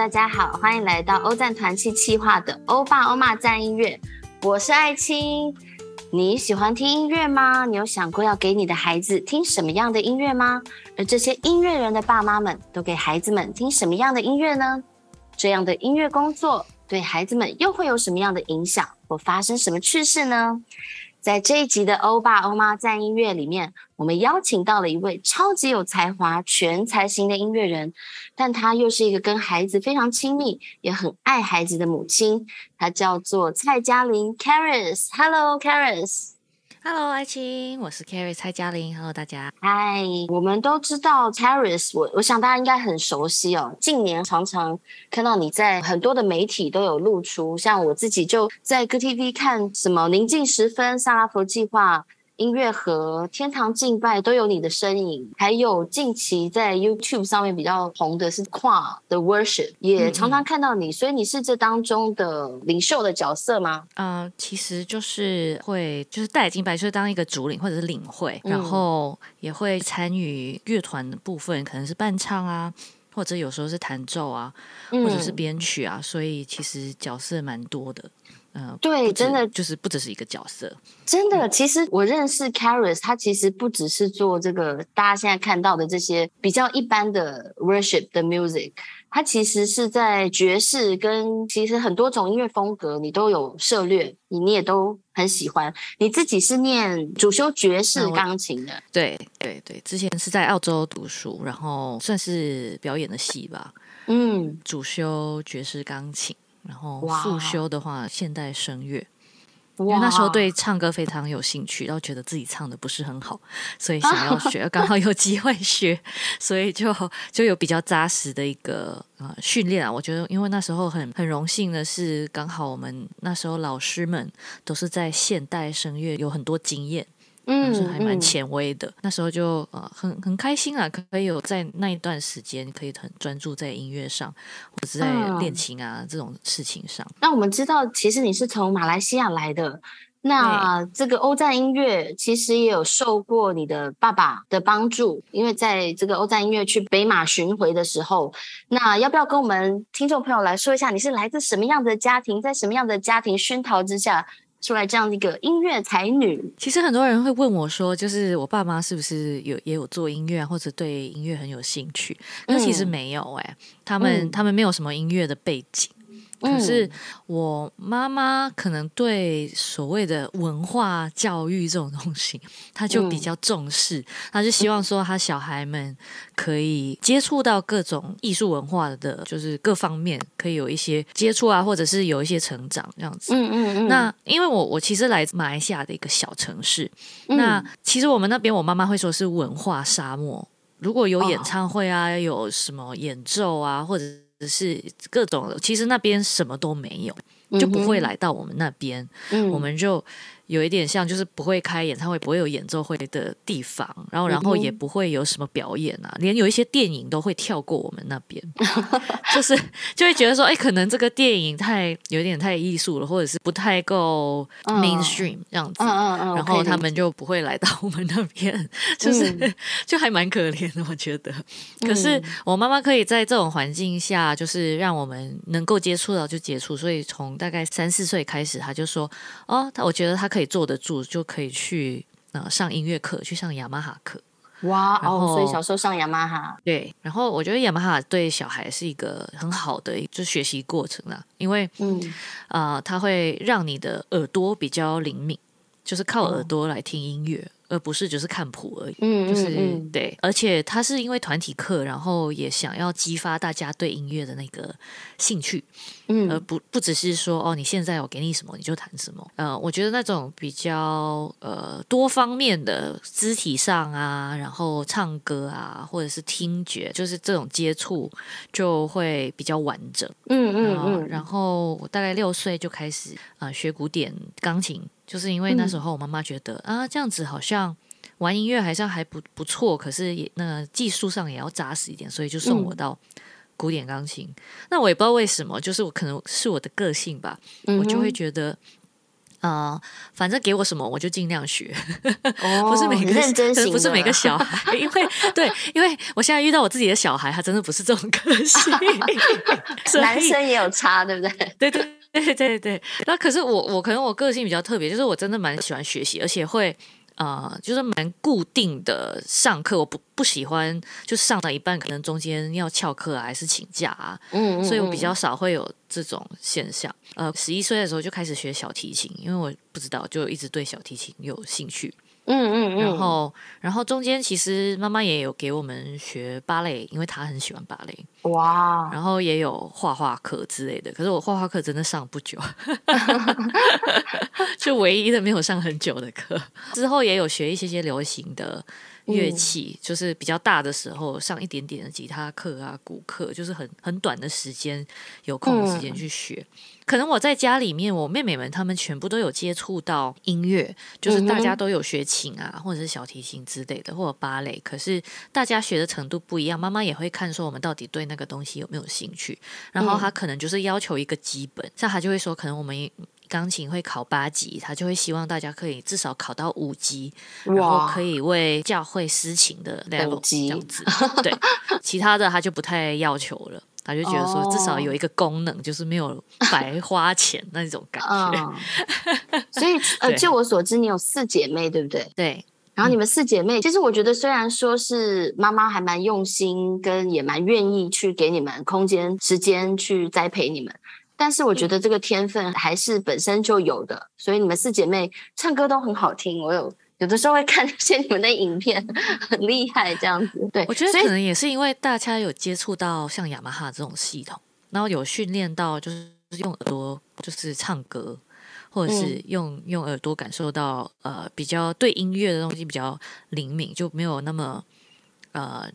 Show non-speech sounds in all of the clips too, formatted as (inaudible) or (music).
大家好，欢迎来到欧赞团契企划的欧爸欧妈赞音乐，我是爱青。你喜欢听音乐吗？你有想过要给你的孩子听什么样的音乐吗？而这些音乐人的爸妈们都给孩子们听什么样的音乐呢？这样的音乐工作对孩子们又会有什么样的影响，或发生什么趣事呢？在这一集的欧爸欧妈赞音乐里面，我们邀请到了一位超级有才华、全才型的音乐人，但他又是一个跟孩子非常亲密、也很爱孩子的母亲。她叫做蔡嘉玲 （Caris）。Hello，Caris。Hello，爱青，我是 Carrie 蔡嘉玲。Hello，大家。嗨，我们都知道 Caris，我我想大家应该很熟悉哦。近年常常看到你在很多的媒体都有露出，像我自己就在 GTV 看什么《宁静时分》《萨拉佛计划》。音乐和天堂敬拜都有你的身影，还有近期在 YouTube 上面比较红的是跨的 Worship，也常常看到你，所以你是这当中的领袖的角色吗？呃，其实就是会就是带敬拜，就是当一个主领或者是领会，然后也会参与乐团的部分，可能是伴唱啊，或者有时候是弹奏啊，或者是编曲啊，所以其实角色蛮多的。嗯，对，真的就是不只是一个角色，真的。其实我认识 Caris，他其实不只是做这个大家现在看到的这些比较一般的 worship 的 music，他其实是在爵士跟其实很多种音乐风格，你都有涉略，你你也都很喜欢。你自己是念主修爵士钢琴的，对对对，之前是在澳洲读书，然后算是表演的戏吧，嗯，主修爵士钢琴。然后复修的话，现代声乐，因为那时候对唱歌非常有兴趣，然后觉得自己唱的不是很好，所以想要学，(laughs) 刚好有机会学，所以就就有比较扎实的一个呃训练啊。我觉得，因为那时候很很荣幸的是，刚好我们那时候老师们都是在现代声乐有很多经验。嗯，是还蛮前卫的。那时候就呃很很开心啊，可以有在那一段时间可以很专注在音乐上，或者是在练琴啊这种事情上。那我们知道，其实你是从马来西亚来的，那这个欧赞音乐其实也有受过你的爸爸的帮助，因为在这个欧赞音乐去北马巡回的时候，那要不要跟我们听众朋友来说一下，你是来自什么样的家庭，在什么样的家庭熏陶之下？出来这样的一个音乐才女，其实很多人会问我说，就是我爸妈是不是有也有做音乐，或者对音乐很有兴趣？那其实没有哎，他们他们没有什么音乐的背景。可是我妈妈可能对所谓的文化教育这种东西，(laughs) 她就比较重视，她就希望说，她小孩们可以接触到各种艺术文化的，就是各方面可以有一些接触啊，或者是有一些成长这样子。嗯嗯嗯。那因为我我其实来自马来西亚的一个小城市，那其实我们那边我妈妈会说是文化沙漠，如果有演唱会啊，有什么演奏啊，或者。只是各种，其实那边什么都没有，就不会来到我们那边，我们就。有一点像，就是不会开演唱会，不会有演奏会的地方，然后，然后也不会有什么表演啊，连有一些电影都会跳过我们那边，(laughs) 就是就会觉得说，哎，可能这个电影太有点太艺术了，或者是不太够 mainstream 这样子，然后他们就不会来到我们那边，就是就还蛮可怜的，我觉得。可是我妈妈可以在这种环境下，就是让我们能够接触到就接触，所以从大概三四岁开始，她就说，哦，她我觉得她可以。可以坐得住，就可以去呃上音乐课，去上雅马哈课。哇哦！所以小时候上雅马哈，对。然后我觉得雅马哈对小孩是一个很好的就学习过程啦，因为嗯啊，它会让你的耳朵比较灵敏，就是靠耳朵来听音乐。而不是就是看谱而已，嗯，就是对，而且他是因为团体课，然后也想要激发大家对音乐的那个兴趣，嗯，而不不只是说哦，你现在我给你什么你就弹什么，呃，我觉得那种比较呃多方面的肢体上啊，然后唱歌啊，或者是听觉，就是这种接触就会比较完整，嗯嗯嗯，然后我大概六岁就开始啊学古典钢琴。就是因为那时候我妈妈觉得啊，这样子好像玩音乐好像还不不错，可是也那个技术上也要扎实一点，所以就送我到古典钢琴。那我也不知道为什么，就是我可能是我的个性吧，我就会觉得呃，反正给我什么我就尽量学，哦，不是每个不是每个小孩，因为对，因为我现在遇到我自己的小孩，他真的不是这种个性，(laughs) 男生也有差，对不对？对对 (laughs) 对对对。那可是我我可能我个性比较特别，就是我真的蛮喜欢学习，而且会。呃，就是蛮固定的上课，我不不喜欢就上到一半，可能中间要翘课啊，还是请假啊，嗯，所以我比较少会有这种现象。呃，十一岁的时候就开始学小提琴，因为我不知道，就一直对小提琴有兴趣。嗯嗯嗯，然后然后中间其实妈妈也有给我们学芭蕾，因为她很喜欢芭蕾。哇，然后也有画画课之类的，可是我画画课真的上不久，(laughs) 就唯一的没有上很久的课。之后也有学一些些流行的。乐器就是比较大的时候上一点点的吉他课啊、鼓课，就是很很短的时间有空的时间去学。可能我在家里面，我妹妹们她们全部都有接触到音乐，就是大家都有学琴啊，或者是小提琴之类的，或者芭蕾。可是大家学的程度不一样，妈妈也会看说我们到底对那个东西有没有兴趣。然后她可能就是要求一个基本，像她就会说，可能我们。钢琴会考八级，他就会希望大家可以至少考到五级，然后可以为教会私情的 level 这样子。对，其他的他就不太要求了，他就觉得说至少有一个功能，就是没有白花钱那种感觉。(laughs) 所以，呃，据我所知，你有四姐妹，对不对？对。然后你们四姐妹，其实我觉得虽然说是妈妈还蛮用心，跟也蛮愿意去给你们空间、时间去栽培你们。但是我觉得这个天分还是本身就有的，所以你们四姐妹唱歌都很好听。我有有的时候会看一些你们的影片，很厉害这样子。对，我觉得可能也是因为大家有接触到像雅马哈这种系统，然后有训练到就是用耳朵就是唱歌，或者是用用耳朵感受到呃比较对音乐的东西比较灵敏，就没有那么呃。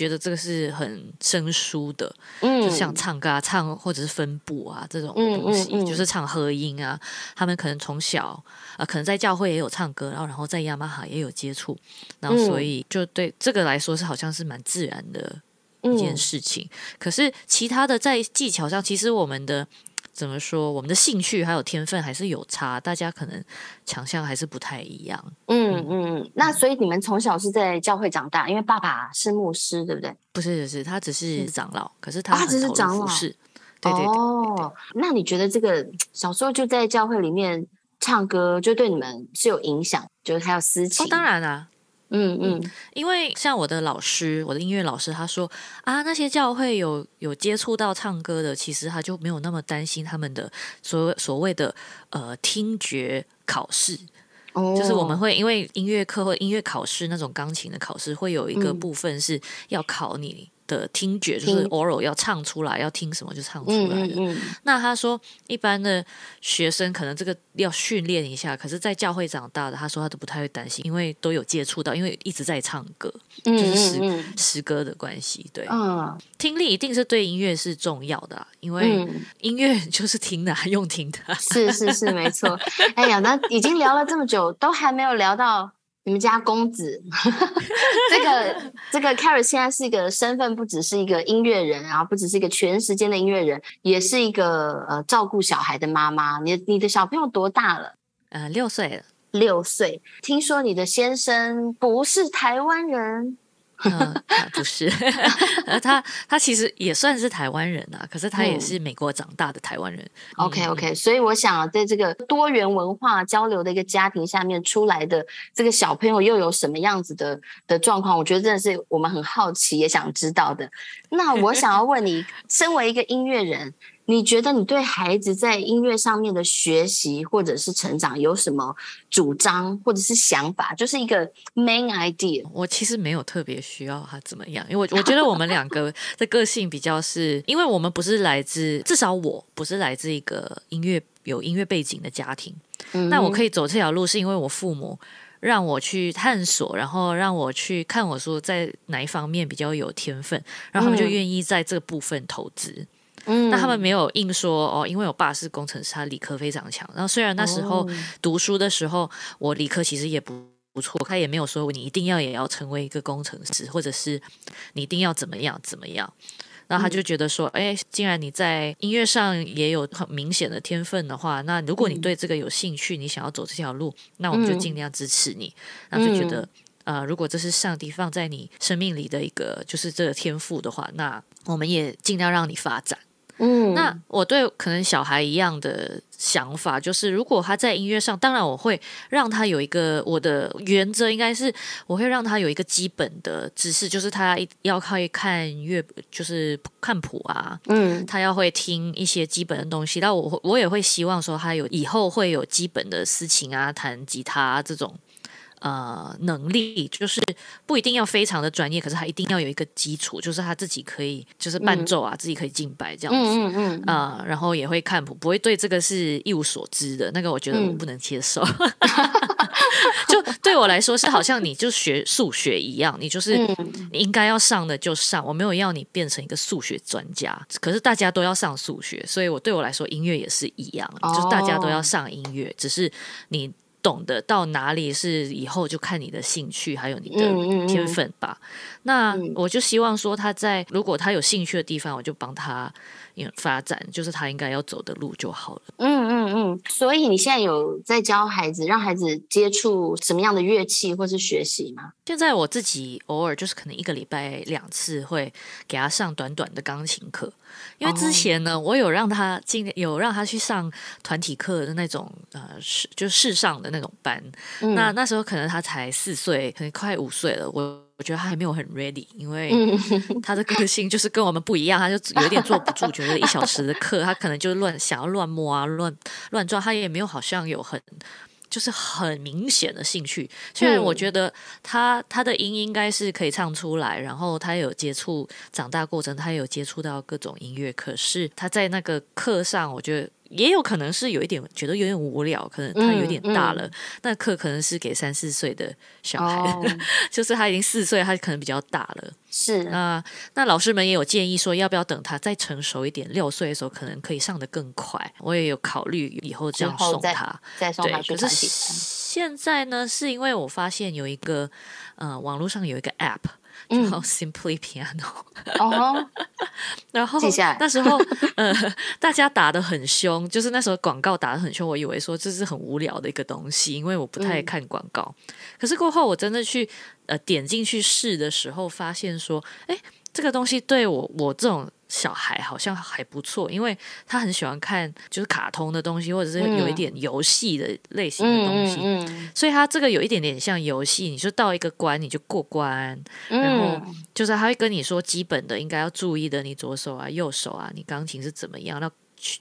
觉得这个是很生疏的，嗯，就像唱歌啊、唱或者是分部啊这种东西，就是唱和音啊。他们可能从小啊，可能在教会也有唱歌，然后然后在雅马哈也有接触，然后所以就对这个来说是好像是蛮自然的一件事情。可是其他的在技巧上，其实我们的。怎么说？我们的兴趣还有天分还是有差，大家可能强项还是不太一样。嗯嗯，那所以你们从小是在教会长大，因为爸爸是牧师，对不对？不是，不是他只是长老，可是他他只是长老，是。对对对。哦，那你觉得这个小时候就在教会里面唱歌，就对你们是有影响？就是还有私情？当然啊。嗯嗯，因为像我的老师，我的音乐老师，他说啊，那些教会有有接触到唱歌的，其实他就没有那么担心他们的所所谓的呃听觉考试，就是我们会因为音乐课或音乐考试那种钢琴的考试，会有一个部分是要考你。的听觉就是 oral 要唱出来，要听什么就唱出来的。那他说，一般的学生可能这个要训练一下，可是，在教会长大的，他说他都不太会担心，因为都有接触到，因为一直在唱歌，就是诗诗歌的关系。对，听力一定是对音乐是重要的，因为音乐就是听的，(laughs) 用听的。是是是，没错。哎呀，那已经聊了这么久，都还没有聊到。你们家公子，(laughs) 这个这个 Carrie 现在是一个身份，不只是一个音乐人，然后不只是一个全时间的音乐人，也是一个呃照顾小孩的妈妈。你你的小朋友多大了？呃，六岁了。六岁。听说你的先生不是台湾人。嗯，不是，(laughs) 呃，他他其实也算是台湾人啊，可是他也是美国长大的台湾人。OK OK，所以我想啊在这个多元文化交流的一个家庭下面出来的这个小朋友又有什么样子的的状况？我觉得真的是我们很好奇也想知道的。那我想要问你，(laughs) 身为一个音乐人。你觉得你对孩子在音乐上面的学习或者是成长有什么主张或者是想法？就是一个 main idea。我其实没有特别需要他怎么样，因为我我觉得我们两个 (laughs) 的个性比较是，因为我们不是来自，至少我不是来自一个音乐有音乐背景的家庭。那我可以走这条路，是因为我父母让我去探索，然后让我去看我说在哪一方面比较有天分，然后他们就愿意在这个部分投资。那他们没有硬说哦，因为我爸是工程师，他理科非常强。然后虽然那时候读书的时候，我理科其实也不不错，他也没有说你一定要也要成为一个工程师，或者是你一定要怎么样怎么样。然后他就觉得说，哎，既然你在音乐上也有很明显的天分的话，那如果你对这个有兴趣，你想要走这条路，那我们就尽量支持你。那就觉得，呃，如果这是上帝放在你生命里的一个就是这个天赋的话，那我们也尽量让你发展。嗯，那我对可能小孩一样的想法，就是如果他在音乐上，当然我会让他有一个我的原则，应该是我会让他有一个基本的知识，就是他要会看乐，就是看谱啊，嗯，他要会听一些基本的东西。但我我也会希望说他有以后会有基本的事情啊，弹吉他这种。呃，能力就是不一定要非常的专业，可是他一定要有一个基础，就是他自己可以就是伴奏啊，自己可以敬拜这样子，嗯嗯啊，然后也会看谱，不会对这个是一无所知的。那个我觉得我不能接受，(laughs) 就对我来说是好像你就学数学一样，你就是你应该要上的就上，我没有要你变成一个数学专家。可是大家都要上数学，所以我对我来说音乐也是一样，就是大家都要上音乐，只是你。懂得到哪里是以后就看你的兴趣还有你的天分吧。那我就希望说他在如果他有兴趣的地方，我就帮他发展，就是他应该要走的路就好了。嗯嗯嗯。所以你现在有在教孩子，让孩子接触什么样的乐器或是学习吗？现在我自己偶尔就是可能一个礼拜两次会给他上短短的钢琴课。因为之前呢，我有让他进，有让他去上团体课的那种，呃，是就是世上的那种班。那那时候可能他才四岁，可能快五岁了。我我觉得他还没有很 ready，因为 (laughs) 他的个性就是跟我们不一样，他就有点坐不住，觉得一小时的课他可能就乱想要乱摸啊，乱乱撞，他也没有好像有很。就是很明显的兴趣，虽然我觉得他他的音应该是可以唱出来，然后他有接触长大过程，他有接触到各种音乐，可是他在那个课上，我觉得。也有可能是有一点觉得有点无聊，可能他有点大了。那课可能是给三四岁的小孩，(laughs) 就是他已经四岁，他可能比较大了。是那那老师们也有建议说，要不要等他再成熟一点，六岁的时候可能可以上的更快。我也有考虑以后这样送他，再送他去现在呢，是因为我发现有一个呃，网络上有一个 App。叫 Simply Piano，(laughs) 哦，然后那时候 (laughs) 呃，大家打的很凶，就是那时候广告打的很凶，我以为说这是很无聊的一个东西，因为我不太看广告。可是过后我真的去呃点进去试的时候，发现说，哎，这个东西对我我这种。小孩好像还不错，因为他很喜欢看就是卡通的东西，或者是有一点游戏的类型的东西，所以他这个有一点点像游戏。你就到一个关，你就过关，然后就是他会跟你说基本的应该要注意的，你左手啊、右手啊，你钢琴是怎么样，那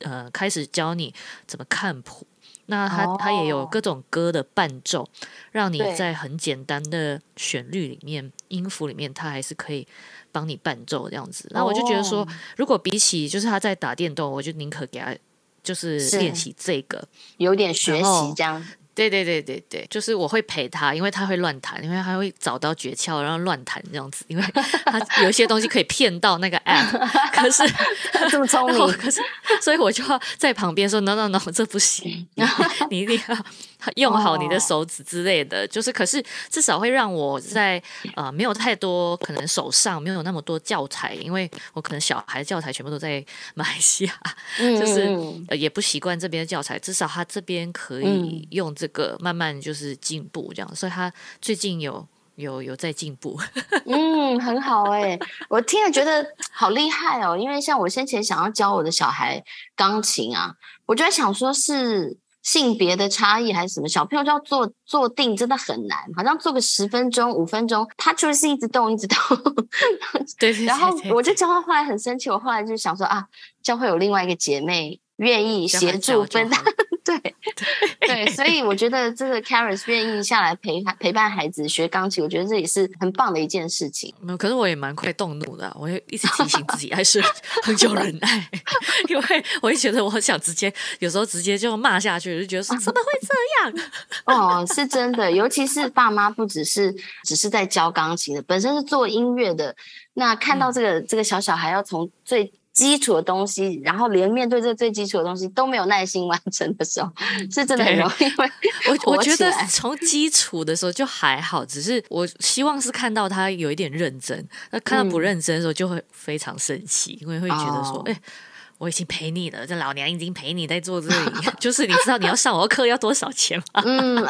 呃开始教你怎么看谱。那他他也有各种歌的伴奏，让你在很简单的旋律里面、音符里面，他还是可以。帮你伴奏这样子，那我就觉得说，如果比起就是他在打电动，我就宁可给他就是练习这个，有点学习这样。对对对对对，就是我会陪他，因为他会乱弹，因为他会找到诀窍，然后乱弹这样子，因为 (laughs) 他有一些东西可以骗到那个 app，可是 (laughs) 这么聪明，(laughs) 可是所以我就要在旁边说 no no no，这不行，你一定要用好你的手指之类的，就是可是至少会让我在呃没有太多可能手上没有那么多教材，因为我可能小孩教材全部都在马来西亚，就是也不习惯这边的教材，至少他这边可以用。这个慢慢就是进步，这样，所以他最近有有有在进步。(laughs) 嗯，很好哎，我听了觉得好厉害哦。因为像我先前想要教我的小孩钢琴啊，我就在想说是性别的差异还是什么？小朋友就要坐坐定，真的很难，好像坐个十分钟、五分钟，他就是一直动，一直动。(laughs) 对，然后我就教他，后来很生气，我后来就想说啊，教会有另外一个姐妹愿意协助分担。对对，所以我觉得这个 Caris 愿意下来陪陪伴孩子学钢琴，我觉得这也是很棒的一件事情。没有，可是我也蛮快动怒的，我也一直提醒自己 (laughs) 还是很有忍耐，(laughs) 因为我会觉得我想直接，有时候直接就骂下去，就觉得说怎么会这样？(laughs) 哦，是真的，尤其是爸妈不只是只是在教钢琴的，本身是做音乐的，那看到这个这个小小孩要从最基础的东西，然后连面对这最基础的东西都没有耐心完成的时候，(laughs) 是真的很容易会 (laughs) 我我觉得从 (laughs) 基础的时候就还好，只是我希望是看到他有一点认真，那看到不认真的时候就会非常生气，因为会觉得说，哎。我已经陪你了，这老娘已经陪你在做这里，就是你知道你要上我的课要多少钱吗？嗯，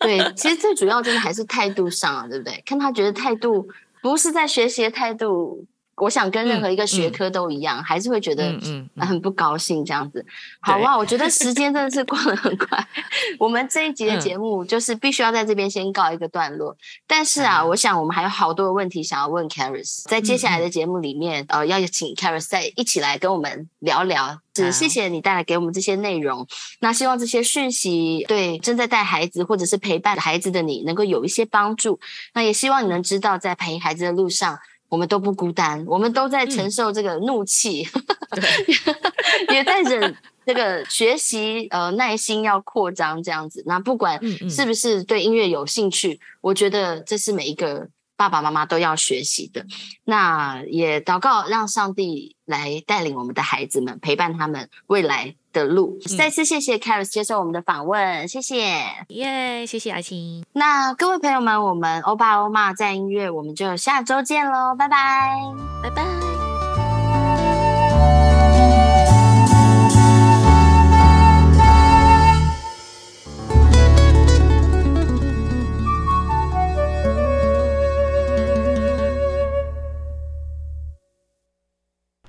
对，其实最主要真的还是态度上啊，对不对？看他觉得态度不是在学习的态度。我想跟任何一个学科都一样，还是会觉得很不高兴这样子。好哇，我觉得时间真的是过得很快。(laughs) 我们这一集的节目就是必须要在这边先告一个段落。但是啊，我想我们还有好多的问题想要问 Caris，在接下来的节目里面，呃，要请 Caris 再一起来跟我们聊聊。是，谢谢你带来给我们这些内容。那希望这些讯息对正在带孩子或者是陪伴孩子的你能够有一些帮助。那也希望你能知道，在陪孩子的路上。我们都不孤单，我们都在承受这个怒气，(laughs) 也在忍这个学习，呃，耐心要扩张这样子。那不管是不是对音乐有兴趣，我觉得这是每一个。爸爸妈妈都要学习的，那也祷告让上帝来带领我们的孩子们，陪伴他们未来的路。再次谢谢 Caris 接受我们的访问，谢谢，耶，谢谢阿青。那各位朋友们，我们欧巴欧妈在音乐，我们就下周见喽，拜拜，拜拜。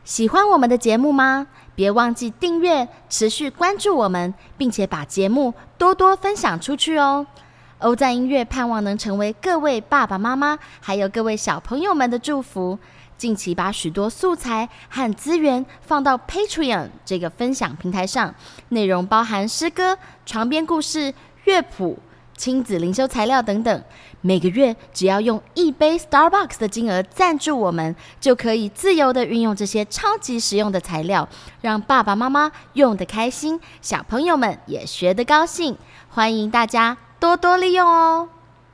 喜欢我们的节目吗？别忘记订阅、持续关注我们，并且把节目多多分享出去哦。欧赞音乐盼望能成为各位爸爸妈妈还有各位小朋友们的祝福。近期把许多素材和资源放到 Patreon 这个分享平台上，内容包含诗歌、床边故事、乐谱。亲子灵修材料等等，每个月只要用一杯 Starbucks 的金额赞助我们，就可以自由的运用这些超级实用的材料，让爸爸妈妈用的开心，小朋友们也学得高兴。欢迎大家多多利用哦！